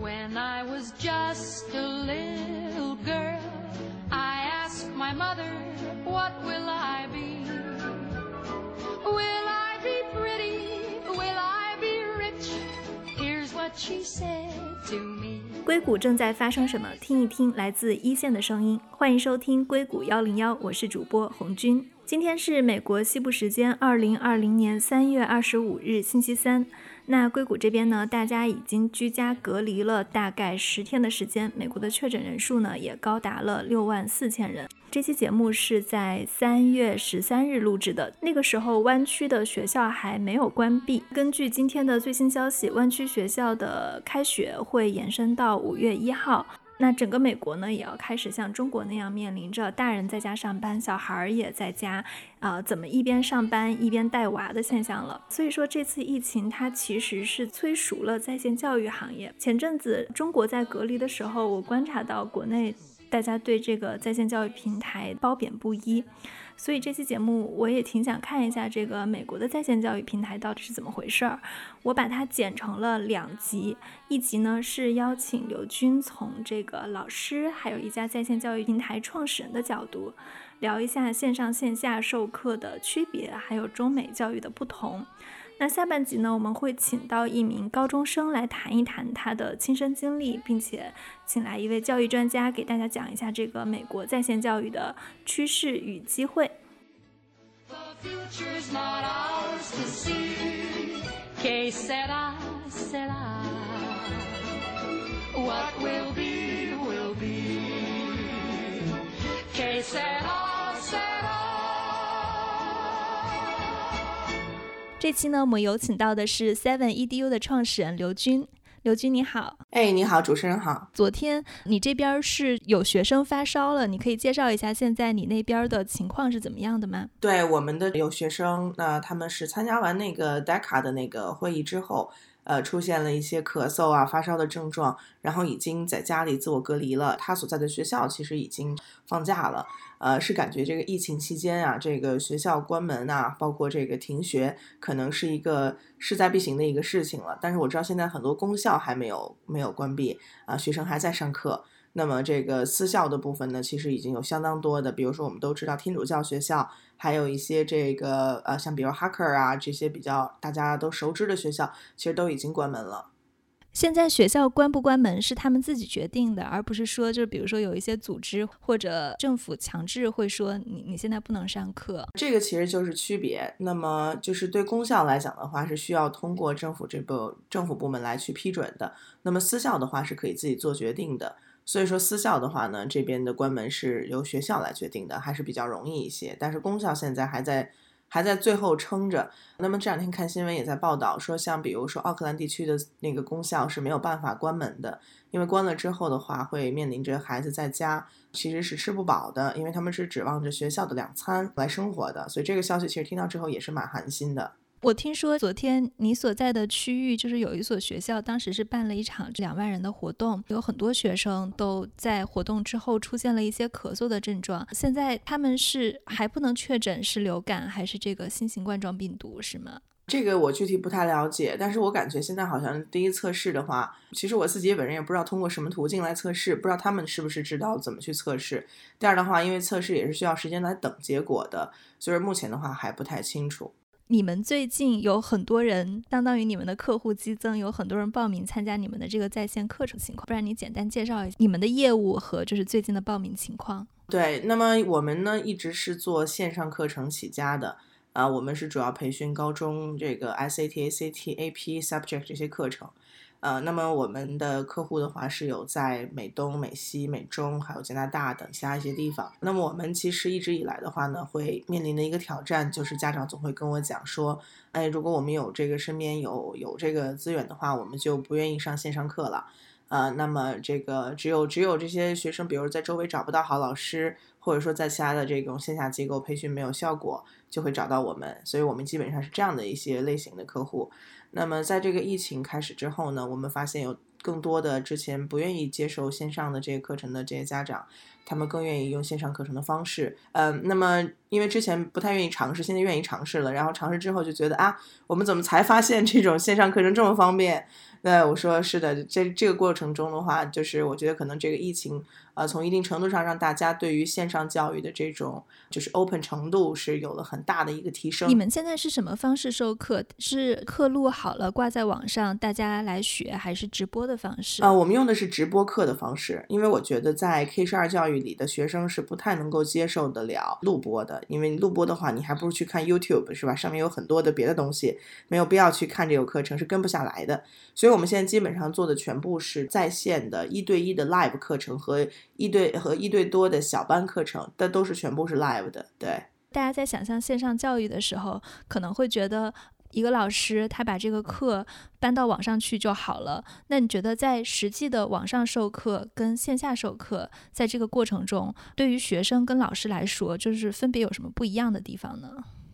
When I was just a little girl, I asked my mother, What will I be? Will I be pretty? Will I be rich? Here's what she said to me. 硅谷正在发生什么？听一听来自一线的声音。欢迎收听硅谷幺零幺，我是主播红军。今天是美国西部时间二零二零年三月二十五日，星期三。那硅谷这边呢，大家已经居家隔离了大概十天的时间，美国的确诊人数呢也高达了六万四千人。这期节目是在三月十三日录制的，那个时候湾区的学校还没有关闭。根据今天的最新消息，湾区学校的开学会延伸到五月一号。那整个美国呢，也要开始像中国那样面临着大人在家上班，小孩儿也在家，啊，怎么一边上班一边带娃的现象了。所以说，这次疫情它其实是催熟了在线教育行业。前阵子中国在隔离的时候，我观察到国内大家对这个在线教育平台褒贬不一。所以这期节目我也挺想看一下这个美国的在线教育平台到底是怎么回事儿。我把它剪成了两集，一集呢是邀请刘军从这个老师，还有一家在线教育平台创始人的角度，聊一下线上线下授课的区别，还有中美教育的不同。那下半集呢，我们会请到一名高中生来谈一谈他的亲身经历，并且请来一位教育专家给大家讲一下这个美国在线教育的趋势与机会。这期呢，我们有请到的是 Seven Edu 的创始人刘军。刘军你好，哎，你好，主持人好。昨天你这边是有学生发烧了，你可以介绍一下现在你那边的情况是怎么样的吗？对，我们的有学生，那他们是参加完那个 DECA 的那个会议之后。呃，出现了一些咳嗽啊、发烧的症状，然后已经在家里自我隔离了。他所在的学校其实已经放假了，呃，是感觉这个疫情期间啊，这个学校关门啊，包括这个停学，可能是一个势在必行的一个事情了。但是我知道现在很多公校还没有没有关闭啊，学生还在上课。那么这个私校的部分呢，其实已经有相当多的，比如说我们都知道天主教学校，还有一些这个呃，像比如哈克啊这些比较大家都熟知的学校，其实都已经关门了。现在学校关不关门是他们自己决定的，而不是说就是比如说有一些组织或者政府强制会说你你现在不能上课。这个其实就是区别。那么就是对公校来讲的话，是需要通过政府这部政府部门来去批准的。那么私校的话是可以自己做决定的。所以说私校的话呢，这边的关门是由学校来决定的，还是比较容易一些。但是公校现在还在还在最后撑着。那么这两天看新闻也在报道说，像比如说奥克兰地区的那个公校是没有办法关门的，因为关了之后的话会面临着孩子在家其实是吃不饱的，因为他们是指望着学校的两餐来生活的。所以这个消息其实听到之后也是蛮寒心的。我听说昨天你所在的区域就是有一所学校，当时是办了一场两万人的活动，有很多学生都在活动之后出现了一些咳嗽的症状。现在他们是还不能确诊是流感还是这个新型冠状病毒，是吗？这个我具体不太了解，但是我感觉现在好像第一测试的话，其实我自己本人也不知道通过什么途径来测试，不知道他们是不是知道怎么去测试。第二的话，因为测试也是需要时间来等结果的，所以目前的话还不太清楚。你们最近有很多人，相当于你们的客户激增，有很多人报名参加你们的这个在线课程情况。不然你简单介绍一下你们的业务和就是最近的报名情况。对，那么我们呢一直是做线上课程起家的，啊，我们是主要培训高中这个 SAT、ACT、AP subject 这些课程。呃，那么我们的客户的话是有在美东、美西、美中，还有加拿大等其他一些地方。那么我们其实一直以来的话呢，会面临的一个挑战就是家长总会跟我讲说，哎，如果我们有这个身边有有这个资源的话，我们就不愿意上线上课了。呃，那么这个只有只有这些学生，比如在周围找不到好老师，或者说在其他的这种线下机构培训没有效果，就会找到我们，所以我们基本上是这样的一些类型的客户。那么在这个疫情开始之后呢，我们发现有更多的之前不愿意接受线上的这些课程的这些家长。他们更愿意用线上课程的方式，嗯，那么因为之前不太愿意尝试，现在愿意尝试了，然后尝试之后就觉得啊，我们怎么才发现这种线上课程这么方便？那我说是的，这这个过程中的话，就是我觉得可能这个疫情，呃，从一定程度上让大家对于线上教育的这种就是 open 程度是有了很大的一个提升。你们现在是什么方式授课？是课录好了挂在网上，大家来学，还是直播的方式？啊，我们用的是直播课的方式，因为我觉得在 K 十二教育里的学生是不太能够接受得了录播的，因为录播的话，你还不如去看 YouTube 是吧？上面有很多的别的东西，没有必要去看这个课程，是跟不下来的。所以。所以我们现在基本上做的全部是在线的一对一的 live 课程和一对和一对多的小班课程，但都是全部是 live 的。对，大家在想象线上教育的时候，可能会觉得一个老师他把这个课搬到网上去就好了。那你觉得在实际的网上授课跟线下授课，在这个过程中，对于学生跟老师来说，就是分别有什么不一样的地方呢？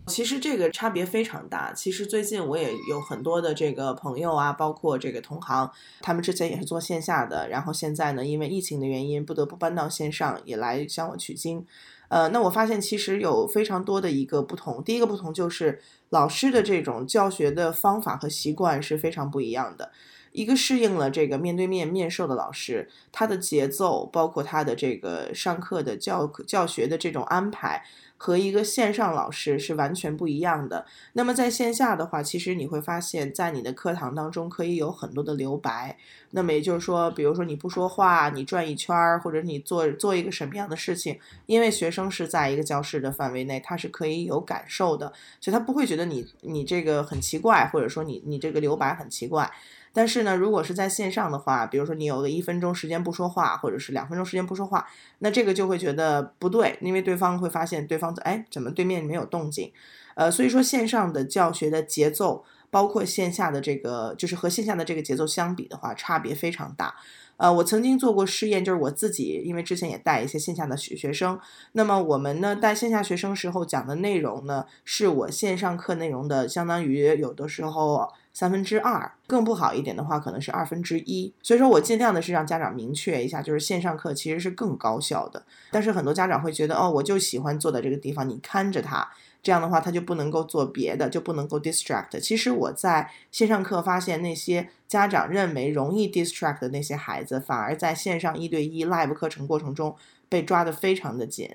其实这个差别非常大。其实最近我也有很多的这个朋友啊，包括这个同行，他们之前也是做线下的，然后现在呢，因为疫情的原因，不得不搬到线上，也来向我取经。呃，那我发现其实有非常多的一个不同。第一个不同就是老师的这种教学的方法和习惯是非常不一样的。一个适应了这个面对面面授的老师，他的节奏，包括他的这个上课的教教学的这种安排。和一个线上老师是完全不一样的。那么在线下的话，其实你会发现在你的课堂当中可以有很多的留白。那么也就是说，比如说你不说话，你转一圈儿，或者你做做一个什么样的事情，因为学生是在一个教室的范围内，他是可以有感受的，所以他不会觉得你你这个很奇怪，或者说你你这个留白很奇怪。但是呢，如果是在线上的话，比如说你有个一分钟时间不说话，或者是两分钟时间不说话，那这个就会觉得不对，因为对方会发现对方哎，怎么对面没有动静？呃，所以说线上的教学的节奏，包括线下的这个，就是和线下的这个节奏相比的话，差别非常大。呃，我曾经做过试验，就是我自己，因为之前也带一些线下的学学生，那么我们呢带线下学生时候讲的内容呢，是我线上课内容的相当于有的时候。三分之二，更不好一点的话，可能是二分之一。所以说我尽量的是让家长明确一下，就是线上课其实是更高效的。但是很多家长会觉得，哦，我就喜欢坐在这个地方，你看着他，这样的话他就不能够做别的，就不能够 distract。其实我在线上课发现，那些家长认为容易 distract 的那些孩子，反而在线上一对一 live 课程过程中被抓得非常的紧。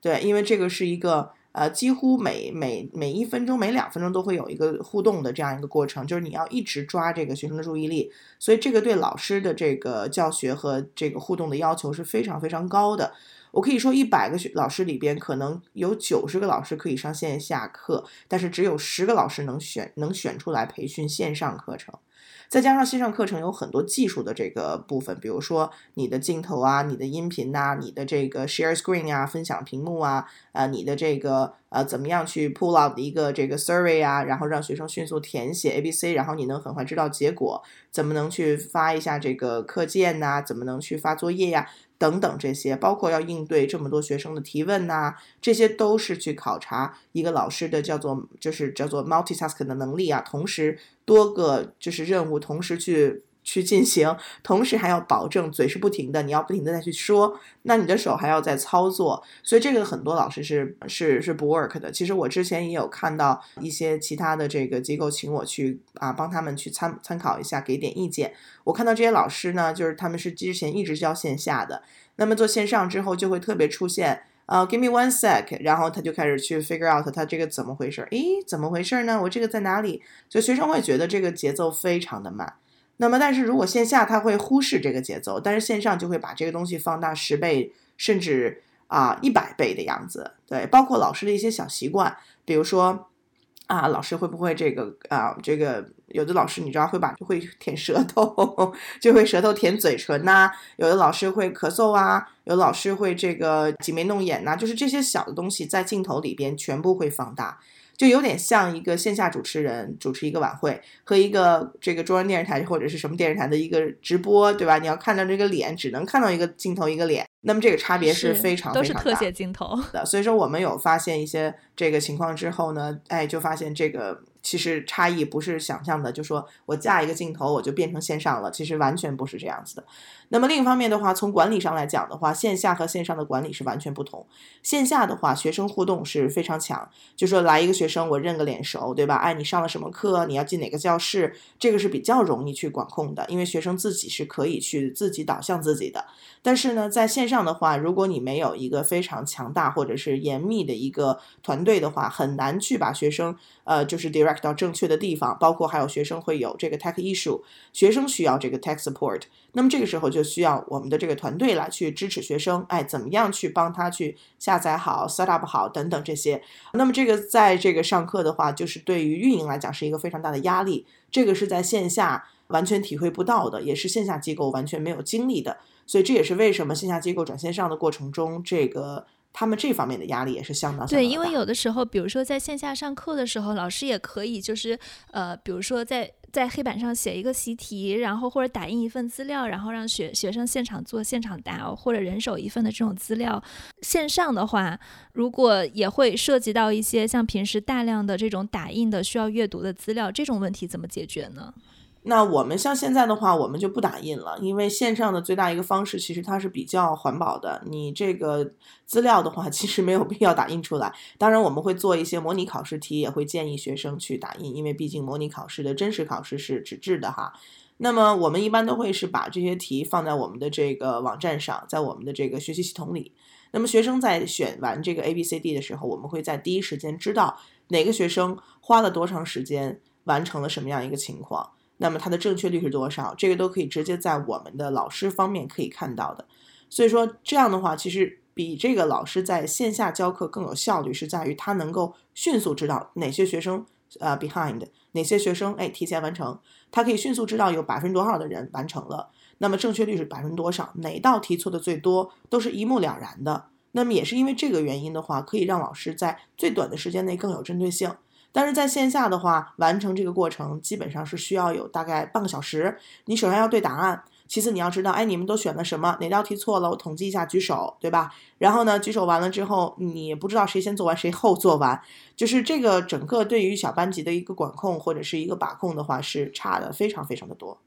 对，因为这个是一个。呃，几乎每每每一分钟、每两分钟都会有一个互动的这样一个过程，就是你要一直抓这个学生的注意力，所以这个对老师的这个教学和这个互动的要求是非常非常高的。我可以说，一百个学老师里边，可能有九十个老师可以上线下课，但是只有十个老师能选能选出来培训线上课程。再加上线上课程有很多技术的这个部分，比如说你的镜头啊、你的音频呐、你的这个 share screen 啊、分享屏幕啊、呃，你的这个呃怎么样去 pull out 一个这个 survey 啊，然后让学生迅速填写 A B C，然后你能很快知道结果，怎么能去发一下这个课件呐？怎么能去发作业呀？等等这些，包括要应对这么多学生的提问呐，这些都是去考察一个老师的叫做就是叫做 multitask 的能力啊，同时多个就是任务同时去。去进行，同时还要保证嘴是不停的，你要不停的再去说，那你的手还要在操作，所以这个很多老师是是是不 work 的。其实我之前也有看到一些其他的这个机构请我去啊帮他们去参参考一下，给点意见。我看到这些老师呢，就是他们是之前一直教线下的，那么做线上之后就会特别出现啊，give me one sec，然后他就开始去 figure out 他这个怎么回事？诶，怎么回事呢？我这个在哪里？就学生会觉得这个节奏非常的慢。那么，但是如果线下他会忽视这个节奏，但是线上就会把这个东西放大十倍，甚至啊一百倍的样子。对，包括老师的一些小习惯，比如说啊，老师会不会这个啊这个有的老师你知道会把会舔舌头，就会舌头舔嘴唇呐、有的老师会咳嗽啊，有老师会这个挤眉弄眼呐、就是这些小的东西在镜头里边全部会放大。就有点像一个线下主持人主持一个晚会和一个这个中央电视台或者是什么电视台的一个直播，对吧？你要看到这个脸，只能看到一个镜头一个脸，那么这个差别是非常都是特非常大写镜头。的。所以说我们有发现一些这个情况之后呢，哎，就发现这个其实差异不是想象的，就说我架一个镜头我就变成线上了，其实完全不是这样子的。那么另一方面的话，从管理上来讲的话，线下和线上的管理是完全不同。线下的话，学生互动是非常强，就说来一个学生，我认个脸熟，对吧？哎，你上了什么课？你要进哪个教室？这个是比较容易去管控的，因为学生自己是可以去自己导向自己的。但是呢，在线上的话，如果你没有一个非常强大或者是严密的一个团队的话，很难去把学生呃就是 direct 到正确的地方。包括还有学生会有这个 tech issue，学生需要这个 tech support，那么这个时候就需要我们的这个团队来去支持学生，哎，怎么样去帮他去下载好、set up 好等等这些。那么这个在这个上课的话，就是对于运营来讲是一个非常大的压力，这个是在线下完全体会不到的，也是线下机构完全没有经历的。所以这也是为什么线下机构转线上的过程中，这个他们这方面的压力也是相当相当对，因为有的时候，比如说在线下上课的时候，老师也可以就是呃，比如说在在黑板上写一个习题，然后或者打印一份资料，然后让学学生现场做、现场答，或者人手一份的这种资料。线上的话，如果也会涉及到一些像平时大量的这种打印的需要阅读的资料，这种问题怎么解决呢？那我们像现在的话，我们就不打印了，因为线上的最大一个方式其实它是比较环保的。你这个资料的话，其实没有必要打印出来。当然，我们会做一些模拟考试题，也会建议学生去打印，因为毕竟模拟考试的真实考试是纸质的哈。那么我们一般都会是把这些题放在我们的这个网站上，在我们的这个学习系统里。那么学生在选完这个 A、B、C、D 的时候，我们会在第一时间知道哪个学生花了多长时间完成了什么样一个情况。那么它的正确率是多少？这个都可以直接在我们的老师方面可以看到的。所以说这样的话，其实比这个老师在线下教课更有效率，是在于他能够迅速知道哪些学生呃 behind，哪些学生哎提前完成，他可以迅速知道有百分之多少的人完成了，那么正确率是百分之多少，哪道题错的最多，都是一目了然的。那么也是因为这个原因的话，可以让老师在最短的时间内更有针对性。但是在线下的话，完成这个过程基本上是需要有大概半个小时。你首先要对答案，其次你要知道，哎，你们都选了什么，哪道题错了，我统计一下，举手，对吧？然后呢，举手完了之后，你不知道谁先做完，谁后做完，就是这个整个对于小班级的一个管控或者是一个把控的话，是差的非常非常的多。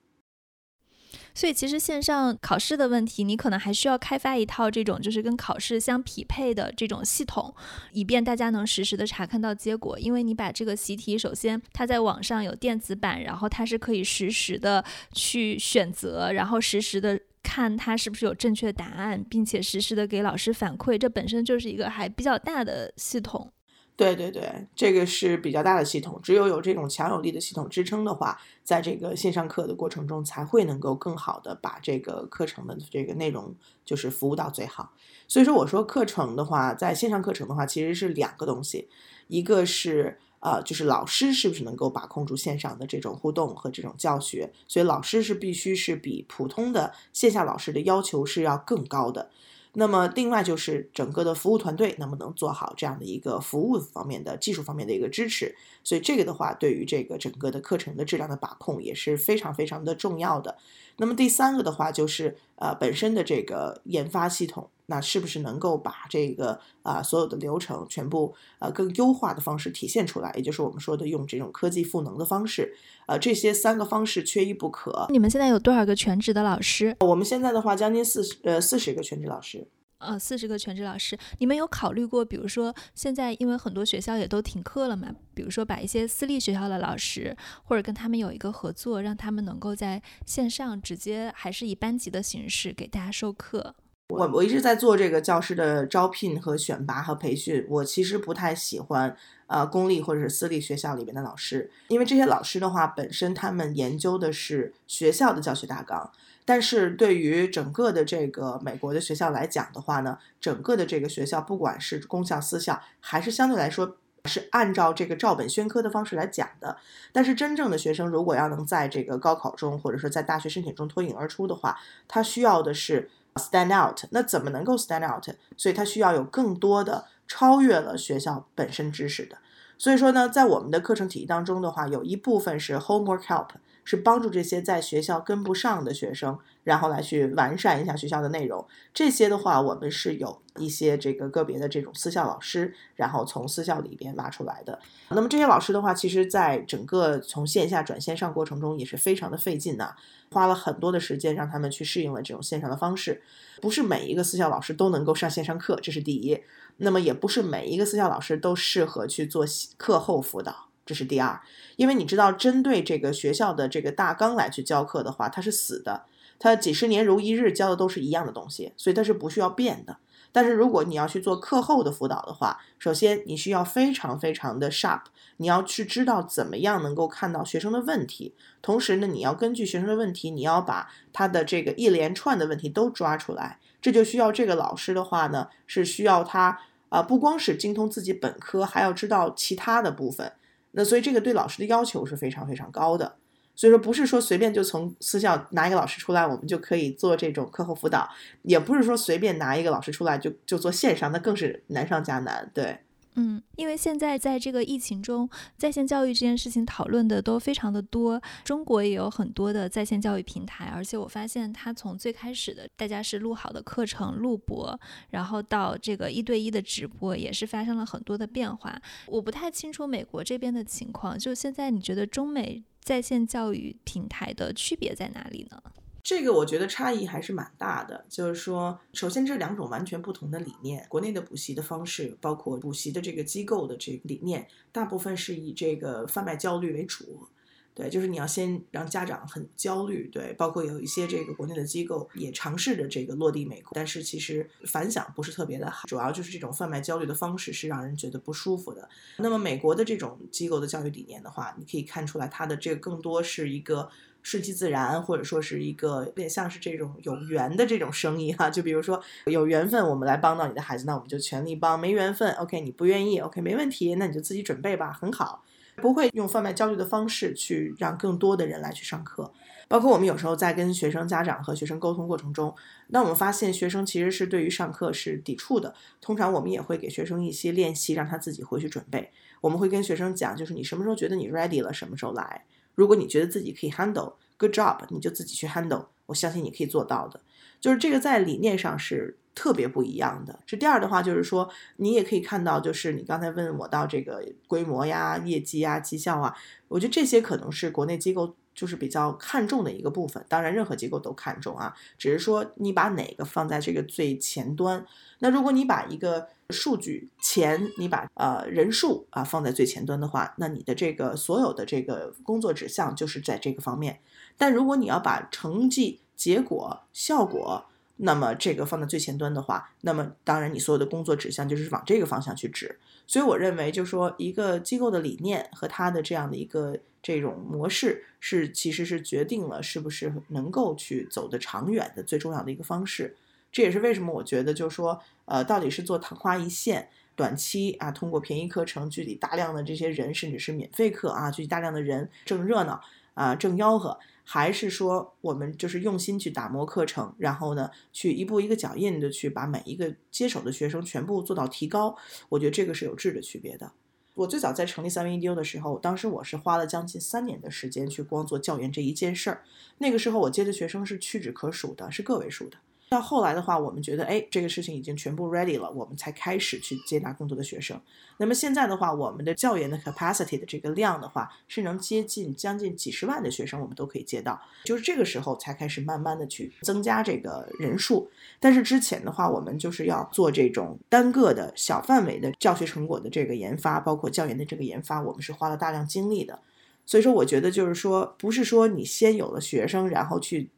所以其实线上考试的问题，你可能还需要开发一套这种就是跟考试相匹配的这种系统，以便大家能实时的查看到结果。因为你把这个习题，首先它在网上有电子版，然后它是可以实时的去选择，然后实时的。看它是不是有正确答案，并且实时的给老师反馈，这本身就是一个还比较大的系统。对对对，这个是比较大的系统，只有有这种强有力的系统支撑的话，在这个线上课的过程中，才会能够更好的把这个课程的这个内容就是服务到最好。所以说，我说课程的话，在线上课程的话，其实是两个东西，一个是呃，就是老师是不是能够把控住线上的这种互动和这种教学，所以老师是必须是比普通的线下老师的要求是要更高的。那么，另外就是整个的服务团队能不能做好这样的一个服务方面的技术方面的一个支持？所以这个的话，对于这个整个的课程的质量的把控也是非常非常的重要的。那么第三个的话，就是呃本身的这个研发系统，那是不是能够把这个啊、所有的流程全部呃更优化的方式体现出来？也就是我们说的用这种科技赋能的方式，呃这些三个方式缺一不可。你们现在有多少个全职的老师？我们现在的话，将近四十呃四十个全职老师。呃，四十个全职老师，你们有考虑过，比如说现在因为很多学校也都停课了嘛，比如说把一些私立学校的老师，或者跟他们有一个合作，让他们能够在线上直接还是以班级的形式给大家授课。我我一直在做这个教师的招聘和选拔和培训，我其实不太喜欢呃公立或者是私立学校里面的老师，因为这些老师的话本身他们研究的是学校的教学大纲，但是对于整个的这个美国的学校来讲的话呢，整个的这个学校不管是公校私校，还是相对来说是按照这个照本宣科的方式来讲的。但是真正的学生如果要能在这个高考中，或者说在大学申请中脱颖而出的话，他需要的是 stand out。那怎么能够 stand out？所以它需要有更多的超越了学校本身知识的。所以说呢，在我们的课程体系当中的话，有一部分是 homework help。是帮助这些在学校跟不上的学生，然后来去完善一下学校的内容。这些的话，我们是有一些这个个别的这种私校老师，然后从私校里边挖出来的。那么这些老师的话，其实在整个从线下转线上过程中也是非常的费劲的，花了很多的时间让他们去适应了这种线上的方式。不是每一个私校老师都能够上线上课，这是第一。那么也不是每一个私校老师都适合去做课后辅导。这是第二，因为你知道，针对这个学校的这个大纲来去教课的话，它是死的，它几十年如一日教的都是一样的东西，所以它是不需要变的。但是如果你要去做课后的辅导的话，首先你需要非常非常的 sharp，你要去知道怎么样能够看到学生的问题，同时呢，你要根据学生的问题，你要把他的这个一连串的问题都抓出来，这就需要这个老师的话呢，是需要他啊，不光是精通自己本科，还要知道其他的部分。那所以这个对老师的要求是非常非常高的，所以说不是说随便就从私校拿一个老师出来，我们就可以做这种课后辅导，也不是说随便拿一个老师出来就就做线上，那更是难上加难，对。嗯，因为现在在这个疫情中，在线教育这件事情讨论的都非常的多。中国也有很多的在线教育平台，而且我发现它从最开始的大家是录好的课程录播，然后到这个一对一的直播，也是发生了很多的变化。我不太清楚美国这边的情况，就现在你觉得中美在线教育平台的区别在哪里呢？这个我觉得差异还是蛮大的，就是说，首先这两种完全不同的理念，国内的补习的方式，包括补习的这个机构的这个理念，大部分是以这个贩卖焦虑为主，对，就是你要先让家长很焦虑，对，包括有一些这个国内的机构也尝试着这个落地美国，但是其实反响不是特别的好，主要就是这种贩卖焦虑的方式是让人觉得不舒服的。那么美国的这种机构的教育理念的话，你可以看出来，它的这个更多是一个。顺其自然，或者说是一个有点像是这种有缘的这种生意哈，就比如说有缘分，我们来帮到你的孩子，那我们就全力帮；没缘分，OK，你不愿意，OK，没问题，那你就自己准备吧，很好，不会用贩卖焦虑的方式去让更多的人来去上课。包括我们有时候在跟学生家长和学生沟通过程中，那我们发现学生其实是对于上课是抵触的。通常我们也会给学生一些练习，让他自己回去准备。我们会跟学生讲，就是你什么时候觉得你 ready 了，什么时候来。如果你觉得自己可以 handle，good job，你就自己去 handle，我相信你可以做到的。就是这个在理念上是特别不一样的。这第二的话就是说，你也可以看到，就是你刚才问我到这个规模呀、业绩呀、绩效啊，我觉得这些可能是国内机构就是比较看重的一个部分。当然，任何机构都看重啊，只是说你把哪个放在这个最前端。那如果你把一个数据前，你把呃人数啊放在最前端的话，那你的这个所有的这个工作指向就是在这个方面。但如果你要把成绩、结果、效果，那么这个放在最前端的话，那么当然你所有的工作指向就是往这个方向去指。所以我认为，就是说一个机构的理念和它的这样的一个这种模式，是其实是决定了是不是能够去走得长远的最重要的一个方式。这也是为什么我觉得，就是说，呃，到底是做昙花一现、短期啊，通过便宜课程聚集大量的这些人，甚至是免费课啊，聚集大量的人正热闹啊，正吆喝，还是说我们就是用心去打磨课程，然后呢，去一步一个脚印的去把每一个接手的学生全部做到提高？我觉得这个是有质的区别的。我最早在成立三维 EDU 的时候，当时我是花了将近三年的时间去光做教研这一件事儿。那个时候我接的学生是屈指可数的，是个位数的。到后来的话，我们觉得，哎，这个事情已经全部 ready 了，我们才开始去接纳更多的学生。那么现在的话，我们的教研的 capacity 的这个量的话，是能接近将近几十万的学生，我们都可以接到。就是这个时候才开始慢慢的去增加这个人数。但是之前的话，我们就是要做这种单个的小范围的教学成果的这个研发，包括教研的这个研发，我们是花了大量精力的。所以说，我觉得就是说，不是说你先有了学生，然后去。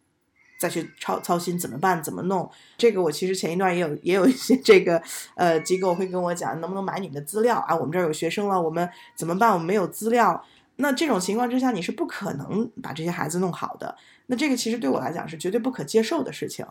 再去操操心怎么办怎么弄？这个我其实前一段也有也有一些这个呃机构会跟我讲，能不能买你们的资料啊？我们这儿有学生了，我们怎么办？我们没有资料。那这种情况之下，你是不可能把这些孩子弄好的。那这个其实对我来讲是绝对不可接受的事情。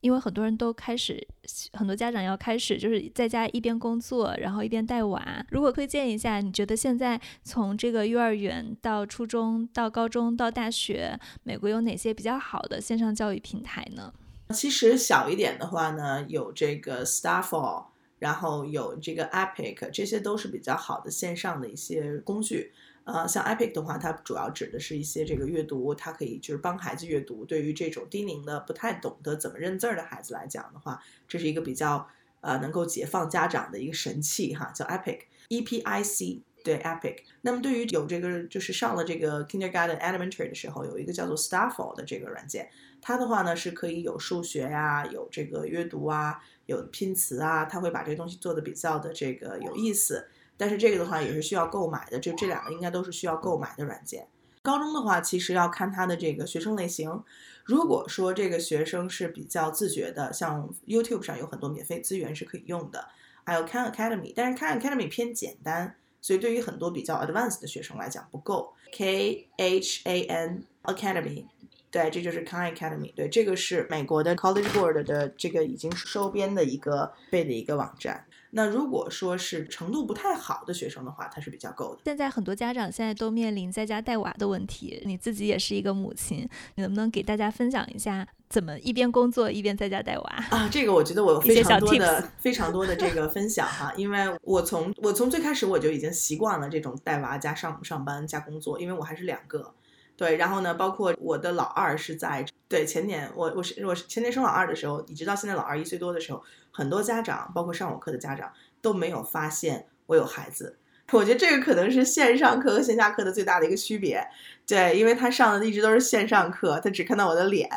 因为很多人都开始，很多家长要开始就是在家一边工作，然后一边带娃。如果推荐一下，你觉得现在从这个幼儿园到初中到高中到大学，美国有哪些比较好的线上教育平台呢？其实小一点的话呢，有这个 Starfall，然后有这个 Epic，这些都是比较好的线上的一些工具。呃，像 Epic 的话，它主要指的是一些这个阅读，它可以就是帮孩子阅读。对于这种低龄的、不太懂得怎么认字儿的孩子来讲的话，这是一个比较呃能够解放家长的一个神器哈，叫 Epic，E P I C，对 Epic。那么对于有这个就是上了这个 Kindergarten Elementary 的时候，有一个叫做 Starfall 的这个软件，它的话呢是可以有数学呀，有这个阅读啊，有拼词啊，它会把这个东西做的比较的这个有意思。但是这个的话也是需要购买的，就这两个应该都是需要购买的软件。高中的话，其实要看他的这个学生类型。如果说这个学生是比较自觉的，像 YouTube 上有很多免费资源是可以用的，还有 Khan Academy，但是 Khan Academy 偏简单，所以对于很多比较 advanced 的学生来讲不够。K H A N Academy，对，这就是 Khan Academy，对，这个是美国的 College Board 的这个已经收编的一个背的一个网站。那如果说是程度不太好的学生的话，它是比较够的。现在很多家长现在都面临在家带娃的问题，你自己也是一个母亲，你能不能给大家分享一下怎么一边工作一边在家带娃啊？这个我觉得我有非常多的非常多的这个分享哈，因为我从我从最开始我就已经习惯了这种带娃加上上班加工作，因为我还是两个。对，然后呢，包括我的老二是在对前年，我我是我是前年生老二的时候，一直到现在老二一岁多的时候，很多家长，包括上我课的家长都没有发现我有孩子。我觉得这个可能是线上课和线下课的最大的一个区别。对，因为他上的一直都是线上课，他只看到我的脸。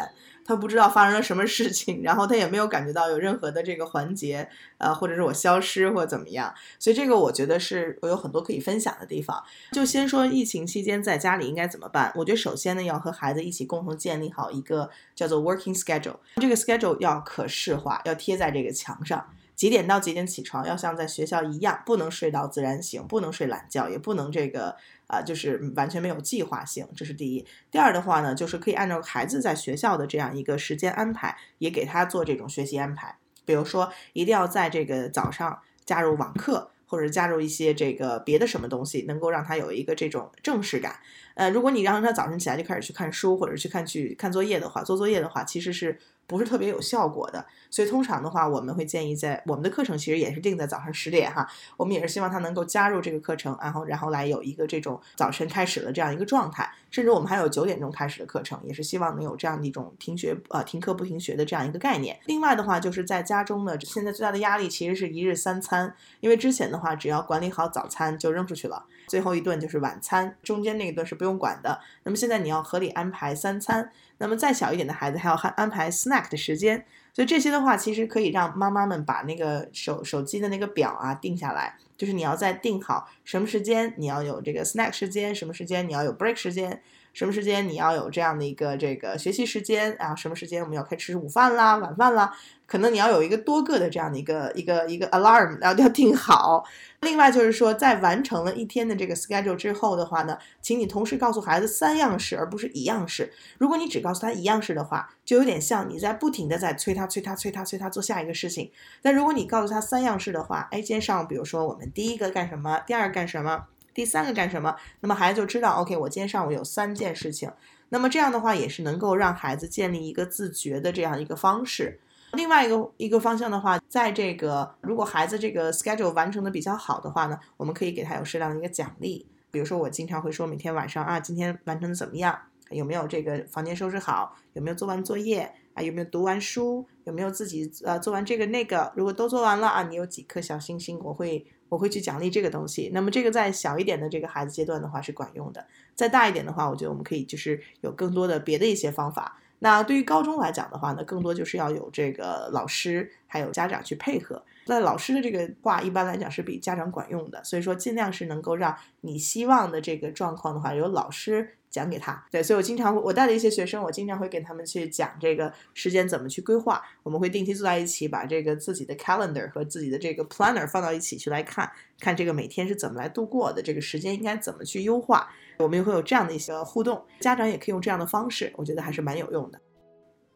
他不知道发生了什么事情，然后他也没有感觉到有任何的这个环节，呃，或者是我消失或怎么样，所以这个我觉得是我有很多可以分享的地方。就先说疫情期间在家里应该怎么办？我觉得首先呢，要和孩子一起共同建立好一个叫做 working schedule，这个 schedule 要可视化，要贴在这个墙上。几点到几点起床，要像在学校一样，不能睡到自然醒，不能睡懒觉，也不能这个啊，就是完全没有计划性，这是第一。第二的话呢，就是可以按照孩子在学校的这样一个时间安排，也给他做这种学习安排。比如说，一定要在这个早上加入网课，或者加入一些这个别的什么东西，能够让他有一个这种正式感。呃，如果你让他早晨起来就开始去看书，或者去看去看作业的话，做作业的话，其实是。不是特别有效果的，所以通常的话，我们会建议在我们的课程其实也是定在早上十点哈，我们也是希望他能够加入这个课程，然后然后来有一个这种早晨开始的这样一个状态，甚至我们还有九点钟开始的课程，也是希望能有这样的一种停学呃停课不停学的这样一个概念。另外的话，就是在家中呢，现在最大的压力其实是一日三餐，因为之前的话，只要管理好早餐就扔出去了，最后一顿就是晚餐，中间那一顿是不用管的。那么现在你要合理安排三餐。那么再小一点的孩子还要安安排 snack 的时间，所以这些的话其实可以让妈妈们把那个手手机的那个表啊定下来，就是你要再定好什么时间你要有这个 snack 时间，什么时间你要有 break 时间，什么时间你要有这样的一个这个学习时间啊，什么时间我们要开始吃午饭啦、晚饭啦。可能你要有一个多个的这样的一个一个一个 alarm，然后要定好。另外就是说，在完成了一天的这个 schedule 之后的话呢，请你同时告诉孩子三样事，而不是一样事。如果你只告诉他一样事的话，就有点像你在不停的在催他、催他、催他、催他做下一个事情。但如果你告诉他三样事的话，哎，今天上午比如说我们第一个干什么，第二干什么，第三个干什么，那么孩子就知道，OK，我今天上午有三件事情。那么这样的话也是能够让孩子建立一个自觉的这样一个方式。另外一个一个方向的话，在这个如果孩子这个 schedule 完成的比较好的话呢，我们可以给他有适当的一个奖励。比如说，我经常会说，每天晚上啊，今天完成的怎么样？有没有这个房间收拾好？有没有做完作业？啊，有没有读完书？有没有自己呃做完这个那个？如果都做完了啊，你有几颗小星星？我会我会去奖励这个东西。那么这个在小一点的这个孩子阶段的话是管用的，再大一点的话，我觉得我们可以就是有更多的别的一些方法。那对于高中来讲的话呢，更多就是要有这个老师还有家长去配合。那老师的这个话一般来讲是比家长管用的，所以说尽量是能够让你希望的这个状况的话，由老师讲给他。对，所以我经常我带的一些学生，我经常会给他们去讲这个时间怎么去规划。我们会定期坐在一起，把这个自己的 calendar 和自己的这个 planner 放到一起去来看，看这个每天是怎么来度过的，这个时间应该怎么去优化。我们也会有这样的一些互动，家长也可以用这样的方式，我觉得还是蛮有用的。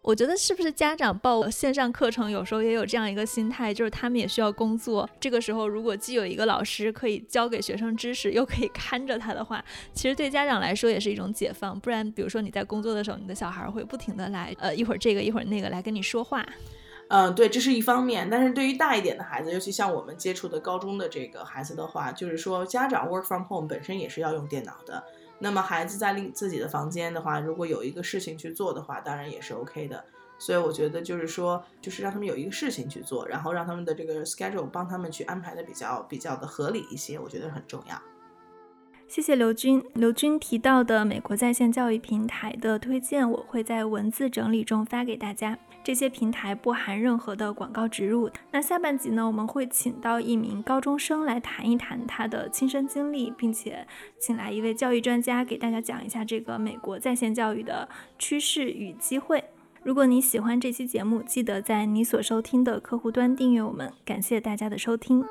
我觉得是不是家长报线上课程有时候也有这样一个心态，就是他们也需要工作。这个时候，如果既有一个老师可以教给学生知识，又可以看着他的话，其实对家长来说也是一种解放。不然，比如说你在工作的时候，你的小孩会不停的来，呃，一会儿这个一会儿那个来跟你说话。嗯，对，这是一方面。但是对于大一点的孩子，尤其像我们接触的高中的这个孩子的话，就是说家长 work from home 本身也是要用电脑的。那么孩子在另自己的房间的话，如果有一个事情去做的话，当然也是 OK 的。所以我觉得就是说，就是让他们有一个事情去做，然后让他们的这个 schedule 帮他们去安排的比较比较的合理一些，我觉得很重要。谢谢刘军。刘军提到的美国在线教育平台的推荐，我会在文字整理中发给大家。这些平台不含任何的广告植入。那下半集呢，我们会请到一名高中生来谈一谈他的亲身经历，并且请来一位教育专家给大家讲一下这个美国在线教育的趋势与机会。如果你喜欢这期节目，记得在你所收听的客户端订阅我们。感谢大家的收听。